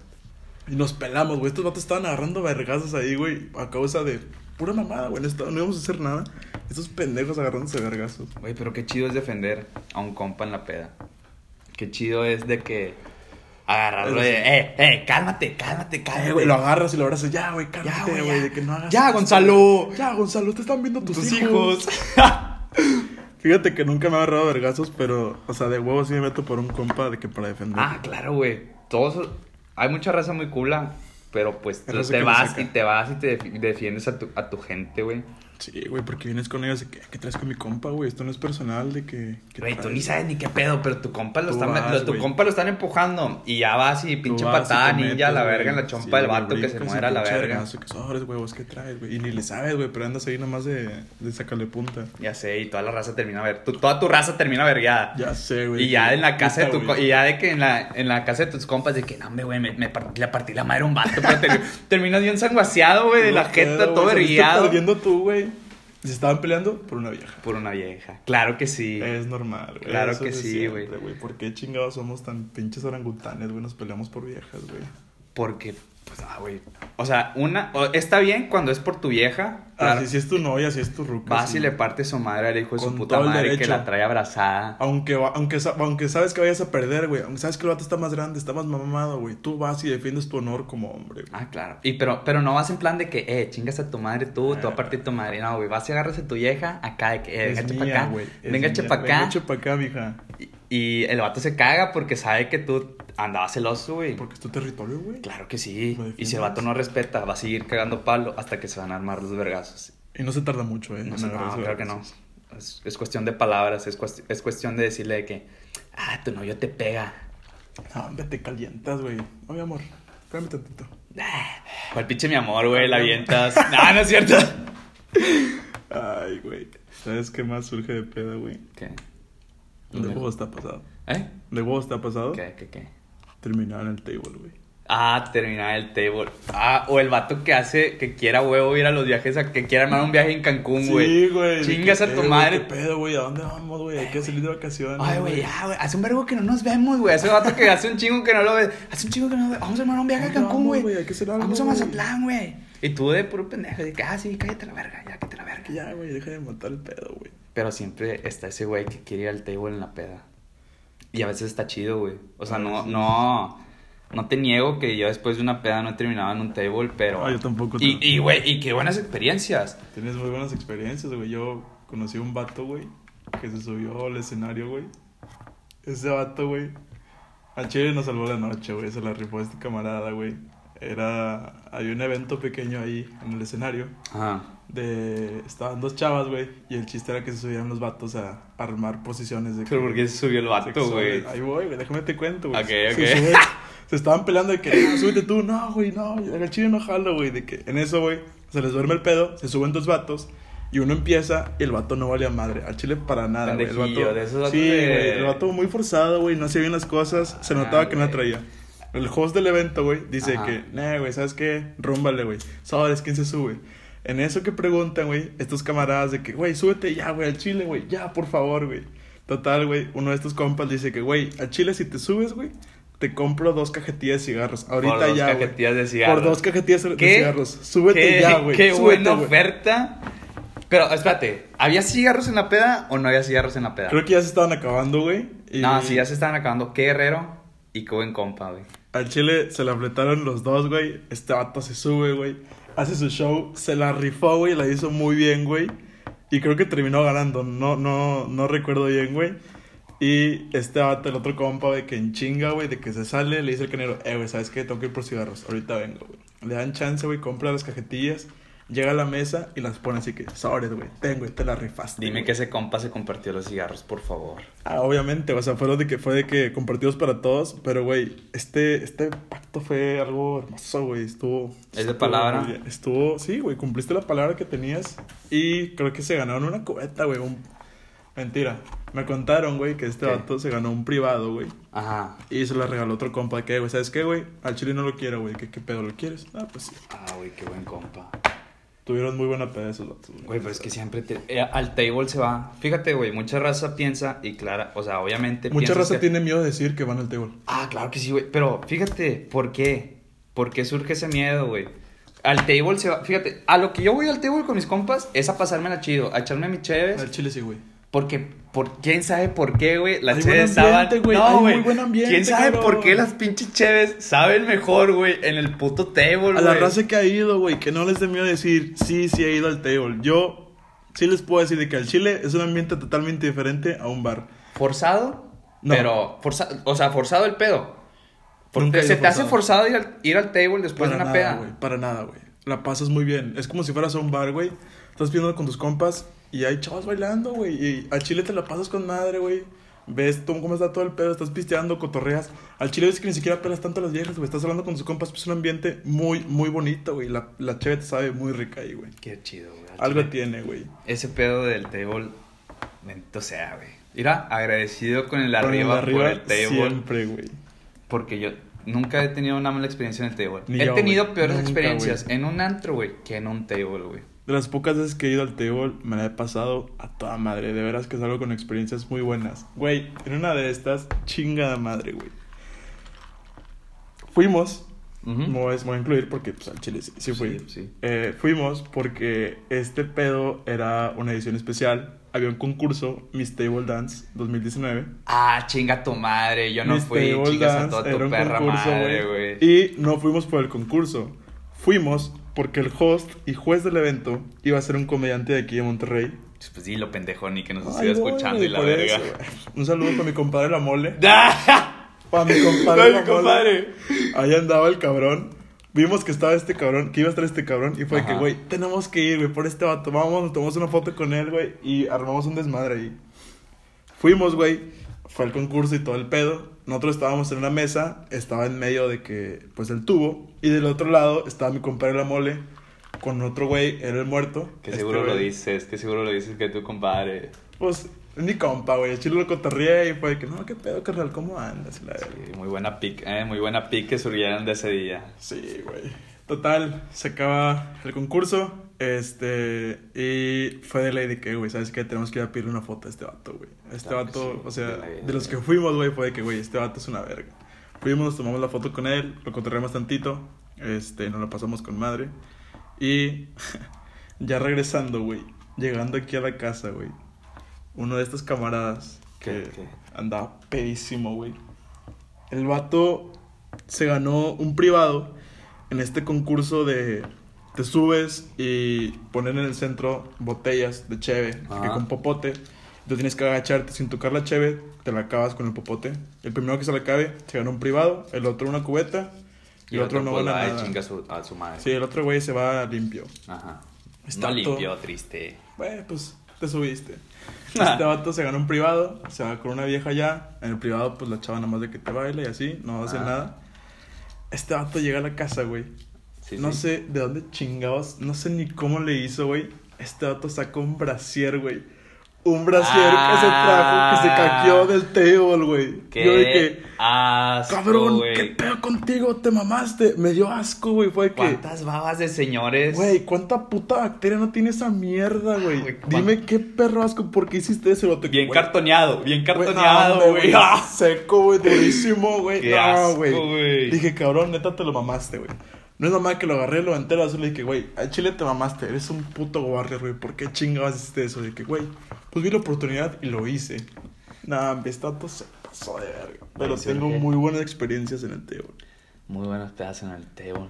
y nos pelamos, güey. Estos vatos estaban agarrando vergazos ahí, güey, a causa de pura mamada, güey. No, íbamos a hacer nada. Estos pendejos agarrándose vergazos.
Güey, pero qué chido es defender a un compa en la peda. Qué chido es de que agarrarlo de, eh, eh, cálmate, cálmate,
Eh,
cálmate.
güey, lo agarras y lo abrazas. Ya, güey, cálmate,
güey,
güey,
ya.
de que no hagas.
Ya,
esto.
Gonzalo.
Ya, Gonzalo, te están viendo tus,
tus
hijos.
hijos.
Fíjate que nunca me ha agarrado vergazos, pero, o sea, de huevo sí me meto por un compa de que para defender.
ah, claro, güey. Todos, hay mucha raza muy cula, pero pues
Es raza
te vas y te vas y te defi- defiendes a tu, a tu gente, güey.
Sí, güey, porque vienes con ellos de que, ¿qué traes con mi compa, güey? Esto no es personal, de que. ¿qué
Güey, tú ni sabes ni qué pedo, pero tu compa lo
Tú
están,
vas,
lo- tu
güey.
compa lo están empujando y ya vas y pinche
vas y
ninja a la verga en
güey.
la chompa
Sí,
del
güey,
vato que se
y
muera la verga.
que sobres, huevos, ¿qué traes, güey? Y ni le sabes, güey, pero andas ahí nomás de, de sacarle punta.
Ya sé, y toda la raza termina ver, tu- toda tu raza termina vergueada.
Ya sé, güey.
Y ya en la casa de tu
güey.
y ya de que en la, en la casa de tus compas de que no güey, me, me partí, le partí la madre un vato, pero te- terminas bien sanguaseado, güey, de la
pedo,
todo
güey,
verguiado.
perdiendo tú, güey. Se estaban peleando por una vieja.
Por una vieja. Claro que sí.
Es normal, güey.
Claro
Eso
que sí, güey.
¿Por qué chingados somos tan pinches orangutanes, güey? Nos peleamos por viejas, güey.
Porque, pues, ah, güey. O sea, una, o- está bien cuando es por tu vieja.
Ah,
claro.
si, si es tu novia, si es tu ruca.
Vas
sí.
y le partes su madre al hijo de su puta madre que la trae abrazada.
Aunque, aunque, aunque sabes que vayas a perder, güey. Aunque sabes que el vato está más grande, está más mamado, güey. Tú vas y defiendes tu honor como hombre, güey.
Ah, claro. Y pero, pero no vas en plan de que, eh, chingas a tu madre tú, te va a partir tu madre. No, güey, vas y agarras a tu vieja acá de que, eh, venga, chepa acá. Venga, chepa acá.
Venga, chepa acá, mija.
Y, y el vato se caga porque sabe que tú andabas celoso, güey.
Porque es tu territorio, güey.
Claro que sí. Y si el vato no respeta, va a seguir cagando palo hasta que se van a armar los vergazos.
Y no se tarda mucho, eh.
No,
agarrarse
no, claro que no. Es, es cuestión de palabras, es, cuest- es cuestión de decirle de que, ah, tu novio te pega.
No, hombre, te calientas, güey. Oye, amor, espérame tantito.
El pinche mi amor, güey, la avientas. no, no es cierto.
Ay, güey. ¿Sabes qué más surge de pedo, güey?
¿Qué?
De huevo está pasado.
¿Eh?
De huevo está pasado.
¿Qué, qué, qué?
Terminar en el table, güey.
Ah, terminar el table. Ah, o el vato que hace, que quiera huevo ir a los viajes, a que quiera armar un viaje en Cancún, güey.
Sí, güey.
Chingas a tu madre.
¿Qué pedo, güey? ¿A dónde vamos, güey? Hay que salir de vacaciones.
Ay, güey, ya, güey. Hace un verbo que no nos vemos, güey. Hace un vato que hace un chingo que no lo ves. Hace un chingo que no lo ves. Vamos a armar un viaje a
¿Dónde
Cancún, güey. Vamos a. Mazatlán, güey. Y tú de puro pendejo, de que, ah, sí, cállate la verga, ya, cállate la verga.
Ya, güey, deja de matar el pedo, güey.
Pero siempre está ese güey que quiere ir al table en la peda. Y a veces está chido, güey. O sea,
Ah,
no, no, no te niego que yo después de una peda no he terminado en un table, pero...
Ah, yo tampoco.
Y, y, güey, y qué buenas experiencias.
Tienes muy buenas experiencias, güey. Yo conocí a un vato, güey, que se subió al escenario, güey. Ese vato, güey. A Chile nos salvó la noche, güey. Se la rifó este camarada, güey. Era. Había un evento pequeño ahí en el escenario.
Ajá.
De. Estaban dos chavas, güey. Y el chiste era que se subían los vatos a armar posiciones de.
Pero ¿por qué se subió el vato, güey?
Ahí voy, güey. Déjame te cuento, güey.
Ok,
Se-
ok.
Se, sube- se estaban peleando de que, "No, súbete tú. No, güey, no. El chile no jalo, güey. De que en eso, güey, se les duerme el pedo. Se suben dos vatos. Y uno empieza y el vato no valía madre. Al chile para nada, güey. El vato,
de esos
sí, güey. El vato muy forzado, güey. No hacía bien las cosas. Se
Ah,
notaba que no
güey.
traía. El host del evento, güey, dice
Ajá.
que, nah, güey, ¿sabes qué? Rúmbale, güey. ¿Sabes quién se sube? En eso que preguntan, güey, estos camaradas de que, güey, súbete ya, güey, al chile, güey, ya, por favor, güey. Total, güey, uno de estos compas dice que, güey, al chile si te subes, güey, te compro dos cajetillas de cigarros. Ahorita
Por dos
ya,
cajetillas de cigarros.
Por dos cajetillas de
¿Qué?
cigarros. Súbete
qué,
ya, güey.
Qué
súbete,
buena oferta. Pero, espérate, ¿había cigarros en la peda o no había cigarros en la peda?
Creo que ya se estaban acabando, güey. y
No, sí, ya se estaban acabando. Qué guerrero y qué buen compa, güey.
Al chile se la fletaron los dos, güey. Este vato se sube, güey. Hace su show, se la rifó, güey. La hizo muy bien, güey. Y creo que terminó ganando. No, no, no recuerdo bien, güey. Y este vato, el otro compa, güey, que en chinga, güey, de que se sale, le dice al canero, eh, güey, ¿sabes qué? Tengo que ir por cigarros. Ahorita vengo, güey. Le dan chance, güey, compra las cajetillas. Llega a la mesa y las pone así que, sobres, güey, ten, güey, te la rifaste.
Dime
güey".
que ese compa se compartió los cigarros, por favor.
Ah, obviamente, o sea, fue de que fue de que compartidos para todos, pero güey, este, este pacto fue algo hermoso, güey, estuvo...
¿Es de palabra?
bien. Estuvo, sí, güey, cumpliste la palabra que tenías y creo que se ganaron una cubeta, güey, un... Mentira, me contaron, güey, que este
¿Qué?
vato se ganó un privado, güey,
Ajá.
y se la regaló otro compa, que, güey, ¿sabes qué, güey? Al chile no lo quiero, güey, ¿qué, ¿qué pedo lo quieres? Ah, pues sí,
Ah, güey, qué buen compa.
Tuvieron muy buena peda esos vatos,
Güey, pero es que siempre te... eh, al table se va. Fíjate, güey, mucha raza piensa y clara, o sea, obviamente
Mucha raza
que-
tiene miedo de decir que van al table.
Ah, claro que sí, güey. Pero fíjate, ¿por qué? ¿Por qué surge ese miedo, güey? Al table se va. Fíjate, a lo que yo voy al table con mis compas es a pasármela chido, a echarme mis cheves.
Al chile sí, güey.
Porque, por, ¿quién sabe por qué, güey? Las
Hay
cheves
güey,
No, güey.
muy buen ambiente,
¿Quién sabe por qué las pinches cheves saben mejor, güey, en el puto table, güey?
A la raza que ha ido, güey, que no les dé miedo decir, sí, sí he ido al table. Yo sí les puedo decir de que al Chile es un ambiente totalmente diferente a un bar.
¿Forzado?
No.
Pero, forza- o sea, forzado el pedo. Porque se te hace
forzado.
ir al, ir al table después de
para
una
nada,
peda.
güey, para nada, güey. La pasas muy bien. Es como si fueras a un bar, güey. Estás viendo con tus compas y hay chavos bailando, güey. Y al Chile te la pasas con madre, güey. Ves tú cómo está todo el pedo, estás pisteando, cotorreas. Al Chile ves que ni siquiera pelas tanto a las viejas, güey. Estás hablando con tus compas, pues es un ambiente muy, muy bonito, güey. La, la cheve te sabe muy rica ahí, güey.
Qué chido, güey. al
Algo
chile.
tiene, güey.
Ese pedo del table, bendito sea, güey. Mira, agradecido con el
Con el
arriba,
arriba
por el table.
Siempre, güey.
Porque yo nunca he tenido una mala experiencia en el table.
Ni
he
yo,
tenido peores
Nunca,
experiencias en un antro, güey, que en un table, güey.
De las pocas veces que he ido al table, me la he pasado a toda madre. De veras que salgo con experiencias muy buenas. Güey, en una de estas, chingada madre, güey. Fuimos,
Ujú.
me, voy, a- me voy a incluir porque pues, al chile sí, sí fui.
Sí, sí.
Eh, fuimos porque este pedo era una edición especial. Había un concurso, Miss Table Dance 2019.
Ah, chinga tu madre, yo no
Miss
fui,
Table
chingas a
Dance
toda
era
tu
un
perra
concurso,
madre,
güey.
güey.
Y no fuimos por el concurso. Fuimos porque el host y juez del evento iba a ser un comediante de aquí de Monterrey.
Pues sí, lo pendejo ni que nos
Ay,
estuviera escuchando y la verga.
eso, un saludo para mi compadre La Mole.
¡Ah!
Para mi compadre La Mole.
compadre.
Ahí andaba el cabrón. Vimos que estaba este cabrón, que iba a estar este cabrón. Y fue
Ajá.
que, güey, tenemos que ir, güey, por este vato. Vamos, nos tomamos una foto con él, güey. Y armamos un desmadre ahí. Fuimos, güey. Fue el concurso y todo el pedo. Nosotros estábamos en una mesa. Estaba en medio de que, pues, el tubo. Y del otro lado estaba mi compadre La Mole. Con otro güey, era el muerto.
Que
Este
seguro lo dices, que seguro lo dices que tu compadre.
Pues, es mi compa, güey. Chile lo cotorreé y fue que, no, qué pedo, carnal, ¿cómo andas? La.
Sí, muy buena pick, eh, muy buena pick que surgieron de ese día.
Sí, güey. Total, se acaba el concurso. Este. Y fue de ley de que, güey, ¿sabes qué? Tenemos que ir a pedirle una foto a este vato, güey. Este
Claro
vato,
sí,
o sea,
de
los que fuimos, güey, fue de que, güey, este vato es una verga. Fuimos, nos tomamos la foto con él, lo cotorreamos tantito. Este, nos la pasamos con madre. Y ya regresando, güey, llegando aquí a la casa, güey. Uno de estos camaradas que
¿Qué, qué?
andaba pedísimo, güey. El vato se ganó un privado en este concurso de te subes y ponen en el centro botellas de cheve que
Ajá.
con popote. Tú tienes que agacharte sin tocar la cheve, te la acabas con el popote. El primero que se la acabe se ganó un privado, el otro una cubeta y, el otro, no
pues,
gana
va y
nada.
chinga a su, a su madre.
Sí, el otro güey se va limpio.
Ajá.
Está
no limpio, triste.
Bueno, pues te subiste. Este vato se ganó un privado, se va con una vieja ya. En el privado, pues la chava nada más de que te baila y así, no hace
Ah.
nada. Este vato llega a la casa, güey.
Sí,
no
sí.
sé de dónde chingados, no sé ni cómo le hizo, güey. Este vato sacó un brasier, güey. Un brasier que se trajo, que se
Ah.
caqueó del table, güey. Yo que,
asco,
cabrón. ¿qué pedo contigo? Te mamaste. Me dio asco, güey. Fue que,
¿Cuántas babas de señores?
Güey, ¿cuánta puta bacteria no tiene esa mierda, güey?
güey,
Dime qué perro asco, ¿por qué hiciste eso? Lo te-
Bien cartoneado, bien cartoneado, güey. ¡Ah!
Seco, güey, durísimo, güey. No, güey. Dije, cabrón, neta te lo mamaste, güey. No es mamá que lo agarré, lo entero, así le dije, güey, al chile te mamaste, eres un puto warrior, güey. ¿Por qué chingados hiciste eso? Dije, güey, pues vi la oportunidad y lo hice. Nah, este vato se pasó de verga. Pero
Sí,
tengo muy buenas experiencias en el table.
Muy buenos pedazos en el table.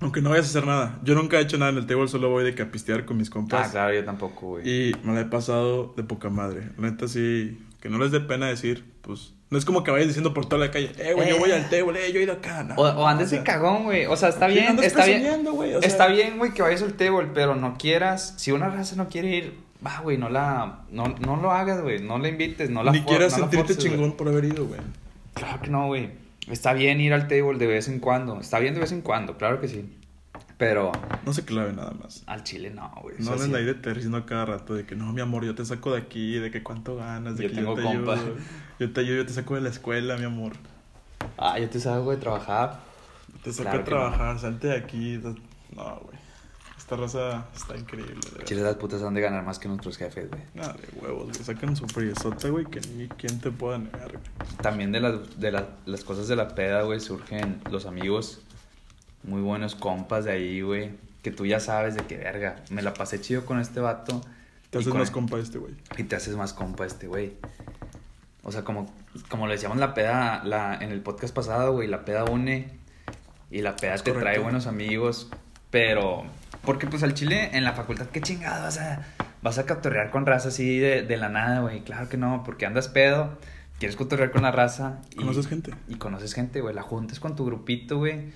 Aunque no vayas a hacer nada. Yo nunca he hecho nada en el table, solo voy de que a pistear con mis compas.
Ah, claro, yo tampoco, güey.
Y me la he pasado de poca madre. La Neta, sí, que no les dé pena decir, pues No es como que vayas diciendo por toda la calle, eh, güey, yo
Eh.
voy al table, eh, yo he ido acá. No,
O, o andes
o sea,
de cagón, güey. O sea, está bien, está bien.
güey, o sea,
Está bien, güey, que vayas al table, pero no quieras. Si una raza no quiere ir, va, güey, no la. No, no lo hagas, güey. No la invites, no la
Ni quieras
no
sentirte
forces,
chingón por haber ido, güey.
Claro que no, güey. Está bien ir al table de vez en cuando. Está bien de vez en cuando, claro que sí. Pero
No se clave nada más.
al chile no, güey.
No
sí.
ahí de te diciendo a cada rato de que no, mi amor, yo te saco de aquí, de que cuánto ganas, de
Yo
que
tengo
yo te
compa.
ayudo. Yo te ayudo, yo te saco de la escuela, mi amor.
Ah, yo te salgo de trabajar.
Te saco
Claro no.
trabajar, salte de aquí. No, güey. Esta raza está increíble, de.
Chile, las putas han de ganar más que nuestros jefes, güey.
Nada de huevos, güey. Sacan su friesota, güey, que ni quien te pueda negar, güey.
También de las, de la- las cosas de la peda, güey, surgen los amigos. Muy buenos compas de ahí, güey. Que tú ya sabes de qué verga. Me la pasé chido con este vato.
Te haces más compa de este, güey.
Y te haces más compa este, güey. O sea, como, como le decíamos la peda la, en el podcast pasado, güey, la peda une y la peda
Es
te trae
correcto.
buenos amigos, pero... Porque pues al chile en la facultad, qué chingado vas a, vas a cotorrear con raza así de, de la nada, güey. Claro que no, porque andas pedo, quieres cotorrear con la raza. Y,
¿Conoces gente?
Y conoces gente, güey. La juntas con tu grupito, güey.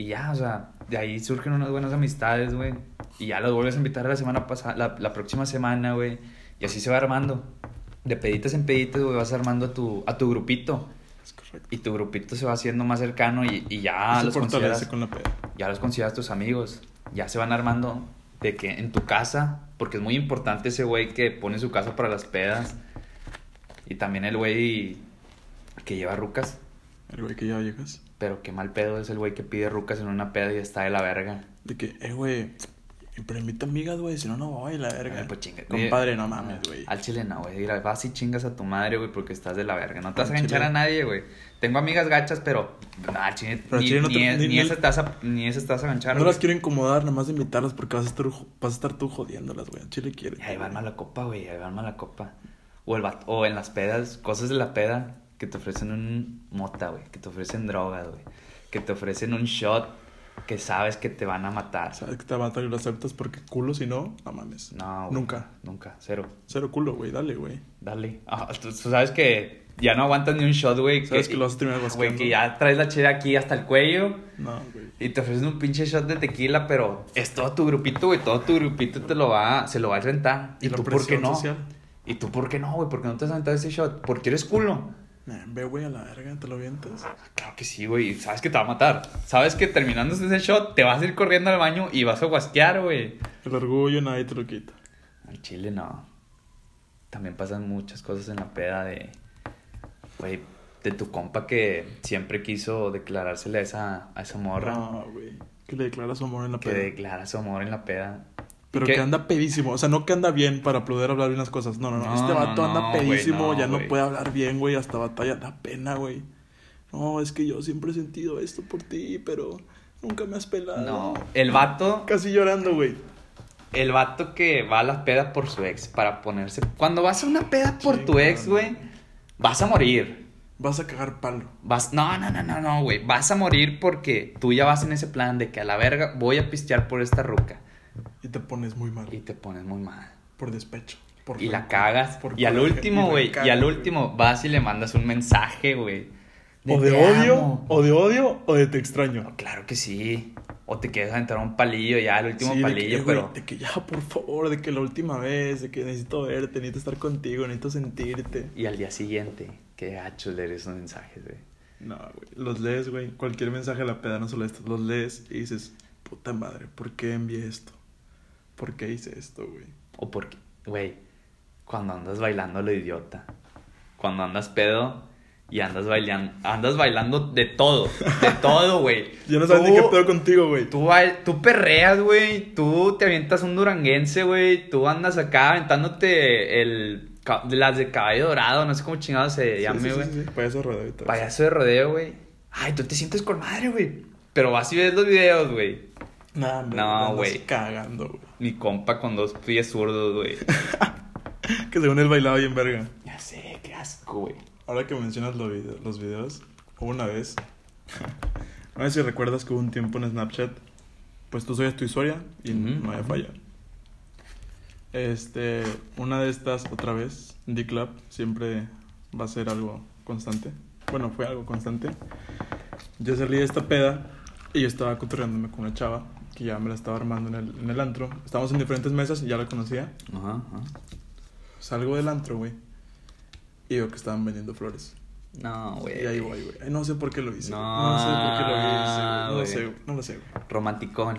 Y ya, o sea, de ahí surgen unas buenas amistades, güey. Y ya los vuelves a invitar la semana pasada, la, la próxima semana, güey. Y así se va armando. De peditas en peditas, güey, vas armando a tu, a tu grupito.
Es correcto.
Y tu grupito se va haciendo más cercano y, y ya
se
los consideras,
con la
ya los consideras tus amigos. Ya se van armando de que en tu casa, porque es muy importante ese güey que pone su casa para las pedas. Y también el güey que lleva rucas.
El güey que ya llegas.
Pero qué mal pedo es el güey que pide rucas en una peda y está de la verga.
De que, eh, güey, pero invita amigas, güey, si no, no voy, la verga.
Ay, pues chinga.
Compadre, no mames, güey.
Al chile no, güey. Vas y chingas a tu madre, güey, porque estás de la verga. No te vas a
chile.
a nadie, güey. Tengo amigas gachas, pero. No, al chile.
Pero
ni,
chile no te-
ni,
ni-
ni
ni-
esa te vas a, ni esa te vas a.
No las quiero incomodar, nada más de invitarlas porque vas a estar, vas a estar tú jodiéndolas, güey. Al Chile quiere.
Ahí va mala copa, güey. Ahí va mala copa. O, el o en las pedas, cosas de la peda que te ofrecen un mota, güey. Que te ofrecen drogas, güey. Que te ofrecen un shot que sabes que te van a matar.
Sabes que te va a matar y lo aceptas porque culo, si no, no mames.
No, güey.
Nunca.
Nunca, cero.
Cero culo, güey, dale, güey.
Dale. Ah, tú, tú sabes que ya no aguantas ni un shot, güey.
Sabes que lo vas a terminar
Güey, que ya traes la chela aquí hasta el cuello.
No, güey.
Y te ofrecen un pinche shot de tequila, pero es todo tu grupito, güey. Todo tu grupito te lo va, se lo va a rentar.
Y
¿Y, tú por qué no?
social.
¿Y tú por qué no, güey? ¿Por qué no te has aventado ese shot? ¿Porque eres culo?
Ve, güey, a la verga, te lo vientas.
Claro que sí, güey. Sabes que te va a matar. Sabes que terminando ese shot te vas a ir corriendo al baño y vas a guasquear, güey.
El orgullo nadie te lo quita.
Al chile no. También pasan muchas cosas en la peda de. Güey, de tu compa que siempre quiso declarársele a esa, a esa morra.
No, güey. Que le declara su amor en la
que
peda.
declara su amor en la peda.
Pero
¿Qué?
que anda pedísimo. O sea, no que anda bien para poder hablar bien las cosas. No, no, no.
No,
este vato
no,
anda pedísimo.
no,
ya no puede hablar bien, güey. Hasta batalla. Da pena, güey. No, es que yo siempre he sentido esto por ti, pero nunca me has pelado.
No, el vato,
Casi llorando, güey.
el vato que va a la peda por su ex para ponerse. Cuando vas a una peda por tu ex, güey, vas a morir.
Vas a cagar palo.
Vas, no, no, no, no, no, güey. Vas a morir porque tú ya vas en ese plan de que a la verga voy a pistear por esta ruca.
Y te pones muy mal.
Y te pones muy mal.
Por despecho. Por
Y la cagas.
por
Y al último,
y
güey.
recagas,
Y al
güey.
último vas y le mandas un mensaje, güey.
O de
"Te
odio,
amo".
o de odio, o de te extraño.
Claro que sí. O te quieres aventar un palillo ya, el último
Sí, de
palillo,
que, güey,
pero.
de que ya, por favor, de que la última vez, de que necesito verte, necesito estar contigo, necesito sentirte.
Y al día siguiente, qué gacho leer esos mensajes, güey.
No, güey. Los lees, güey. Cualquier mensaje a la peda, no solo estos. Los lees y dices, puta madre, ¿por qué envié esto? ¿Por qué hice esto, güey?
O porque, güey, cuando andas bailando lo idiota. Cuando andas pedo y andas bailando, andas bailando de todo, de todo, güey.
Yo no sabes ni qué pedo contigo, güey.
Tú, perreas, güey. Tú te avientas un duranguense, güey. Tú andas acá aventándote el, las de caballo dorado. No sé cómo chingado se llame, güey.
sí, sí, Payaso rodeo y.
Payaso de rodeo, güey. Ay, tú te sientes con madre, güey. Pero vas y ves los videos, güey.
Nah,
No, güey.
cagando, güey.
Mi compa con dos pies zurdos, güey.
Que según él bailaba bien verga.
Ya sé, qué asco, güey.
Ahora que mencionas los videos, los videos, hubo una vez. no sé si recuerdas que hubo un tiempo en Snapchat. Pues tú subías tu historia y
Ujú,
no había falla. Este, una de estas, otra vez, D-Club, siempre va a ser algo constante. Bueno, fue algo constante. Yo salí de esta peda y yo estaba cotorreándome con una chava que ya me la estaba armando en el, en el antro. Estábamos en diferentes mesas y ya la conocía.
Ajá, ajá.
Salgo del antro, güey. Y veo que estaban vendiendo flores.
No, güey.
Y ahí voy, güey. No sé por qué lo hice.
No,
No, sé por qué lo hice. No lo sé. No lo sé, güey.
Romanticón.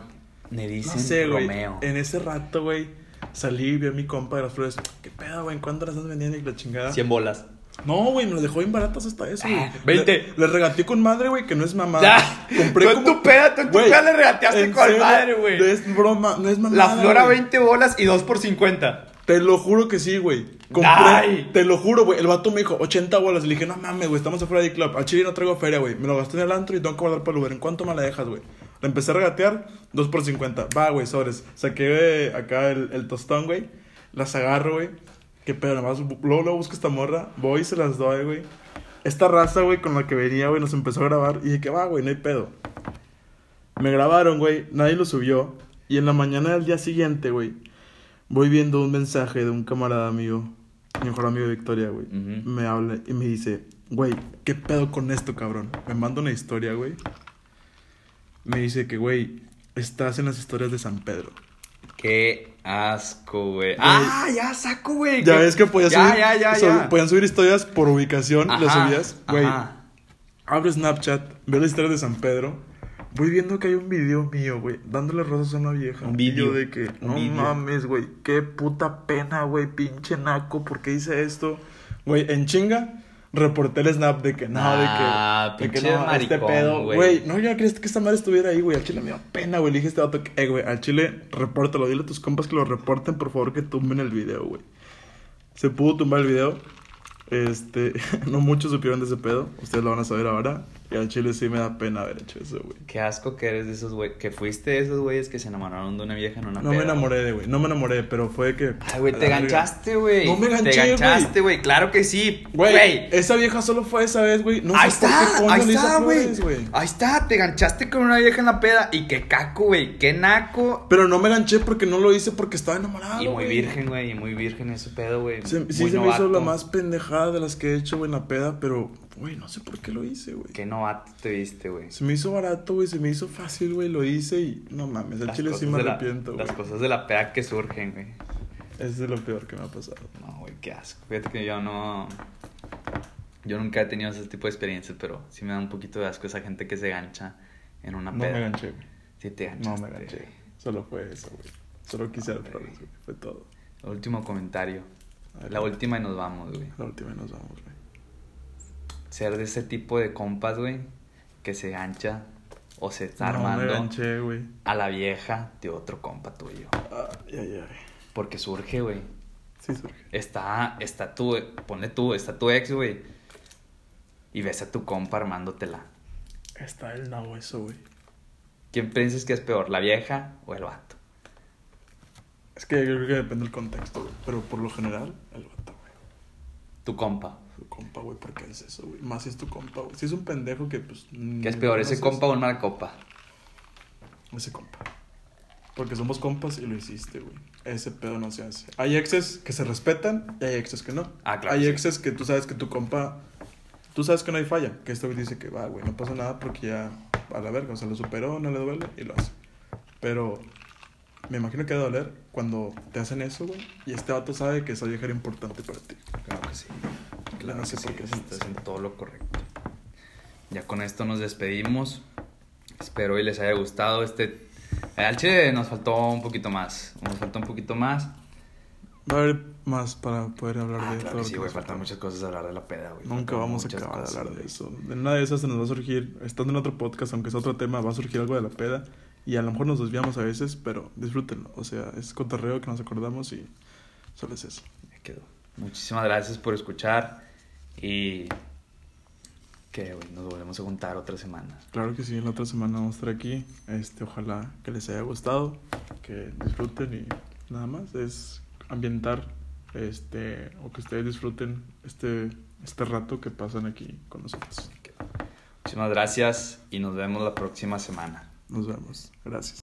Me dicen
No sé.
Romeo.
En ese rato, güey, salí y vi a mi compa de las flores. ¿Qué pedo, güey? ¿Cuánto las estás vendiendo y la chingada?
100 bolas.
No, güey, me las dejó bien baratas hasta eso, güey.
Ah, 20.
Le, le regateé con madre, güey, que no es mamá.
Ya. Tú en tu peda, tú en tu peda le regateaste con
serio,
madre, güey.
No es broma, no es mamá.
La flor a 20 bolas y 2 por 50.
Te lo juro que sí, güey.
Ay.
Te lo juro, güey. El vato me dijo 80 bolas. Le dije, no mames, güey, estamos afuera de club. Al chile no traigo feria, güey. Me lo gasté en el antro y tengo que guardar para el Uber. ¿En cuánto me la dejas, güey? Le empecé a regatear, 2 por 50. Va, güey, sobres. Saqué eh, acá el, el tostón, güey. Las agarro, güey. Qué pedo, nada más. Luego, luego busco esta morra. Voy y se las doy, güey. Esta raza, güey, con la que venía, güey, nos empezó a grabar. Y dije, que va, güey, no hay pedo. Me grabaron, güey. Nadie lo subió. Y en la mañana del día siguiente, güey, voy viendo un mensaje de un camarada mío, mi mejor amigo de Victoria, güey. Me habla y me dice, güey, ¿qué pedo con esto, cabrón? Me manda una historia, güey. Me dice que, güey, estás en las historias de San Pedro.
Qué asco, güey. Ah, ya saco, güey.
Ya
¿Qué-
ves que podías
ya,
subir,
ya, ya,
sub-
ya.
podían subir historias por ubicación, las
Ajá,
subías. Güey, abro Snapchat, veo las historias de San Pedro. Voy viendo que hay un video mío, güey, dándole rosas a una vieja.
Un video,
de que, no
video.
mames, güey, qué puta pena, güey, pinche naco, ¿por qué hice esto? Güey, en chinga, reporté el snap de que no,
Ah,
de que, de que no, este
maricón,
pedo,
güey.
No, yo no quería que esta madre estuviera ahí, güey. Al chile me dio pena, güey. Le dije a este vato que, eh, güey, al chile, repórtalo. Dile a tus compas que lo reporten, por favor, que tumben el video, güey. Se pudo tumbar el video. Este, no muchos supieron de ese pedo. Ustedes lo van a saber ahora. Y al chile sí me da pena haber hecho eso, güey.
Qué asco que eres de esos güey. Que fuiste de esos güeyes que se enamoraron de una vieja en una
No me enamoré de, güey. No me enamoré, pero fue que.
Ay, güey, te ganchaste, güey.
No me ganché,
Te ganchaste, güey. Claro que sí.
Güey, esa vieja solo fue esa vez, güey. No
ahí
sé por qué
está, ahí está, güey. Ahí está, te ganchaste con una vieja en la peda. Y qué caco, güey. Qué naco.
Pero no me ganché porque no lo hice porque estaba enamorado.
y muy virgen, güey. Y muy virgen ese pedo, güey.
Sí,
Muy
se me hizo la más pendejada de las que he hecho, güey, en la peda, pero, güey, no sé por qué lo hice, güey.
Qué novato te viste, güey.
Se me hizo barato, güey, se me hizo fácil, güey, lo hice y no mames, al
Las
chile sí me arrepiento, güey.
Las cosas de la peda que surgen, güey.
Es de lo peor que me ha pasado.
No, güey, qué asco. Fíjate que yo no. Yo nunca he tenido ese tipo de experiencias, pero sí me da un poquito de asco esa gente que se gancha en una
No
peda.
me ganché, güey.
Sí, te
No
ganchaste.
me ganché. Solo fue eso, güey. Solo quise dar flores, güey. Fue todo.
El último comentario.
Adelante.
La última y nos vamos, güey.
La última y nos vamos, güey.
Ser de ese tipo de compas, güey, que se gancha o se está
No
armando
ganché,
a la vieja de otro compa tuyo.
Ay, ay, ay.
Porque surge, güey.
Sí, surge.
Está, está tu, ponle tú, está tu ex, güey. Y ves a tu compa armándotela.
Está el nabo eso, güey.
¿Quién piensas que es peor, la vieja o el vato?
Es que yo creo que depende del contexto, güey. Pero por lo general, el vato, güey.
Tu compa.
Compa, güey, ¿por qué es eso, güey? Más si es tu compa, güey. Si es un pendejo que, pues.
¿Qué es peor, ese compa o un mal copa?
Ese compa. Porque somos compas y lo hiciste, güey. Ese pedo no se hace. Hay exes que se respetan y hay exes que no.
Ah, claro,
Hay
sí.
exes que tú sabes que tu compa. Tú sabes que no hay falla. Que este güey dice que va, güey, no pasa nada porque ya a la verga. O sea, lo superó, no le duele y lo hace. Pero me imagino que debe doler cuando te hacen eso, güey. Y este vato sabe que esa vieja era importante para ti.
Claro que sí. Claro
No
que
sé
sí,
por qué
estás
sí.
en todo lo correcto. Ya con esto nos despedimos. Espero y les haya gustado este... Al chile nos faltó un poquito más. Nos faltó un poquito más.
Va a haber más para poder hablar
Ah,
de
claro
todo.
que sí,
que
güey. Faltan muchas cosas de hablar de la peda, güey.
Nunca vamos a acabar de hablar de eso. De nada de esas se nos va a surgir, estando en otro podcast, aunque es otro tema, va a surgir algo de la peda. Y a lo mejor nos desviamos a veces, pero disfrútenlo. O sea, es cotorreo que nos acordamos y solo es eso.
Ya quedó. Muchísimas gracias por escuchar. Y... Que, nos volvemos a juntar otra semana.
Claro que sí, la otra semana vamos a estar aquí. Este, ojalá que les haya gustado, que disfruten y nada más. Es ambientar, este, o que ustedes disfruten este, este rato que pasan aquí con nosotros.
Muchísimas gracias y nos vemos la próxima semana.
Nos vemos. Gracias.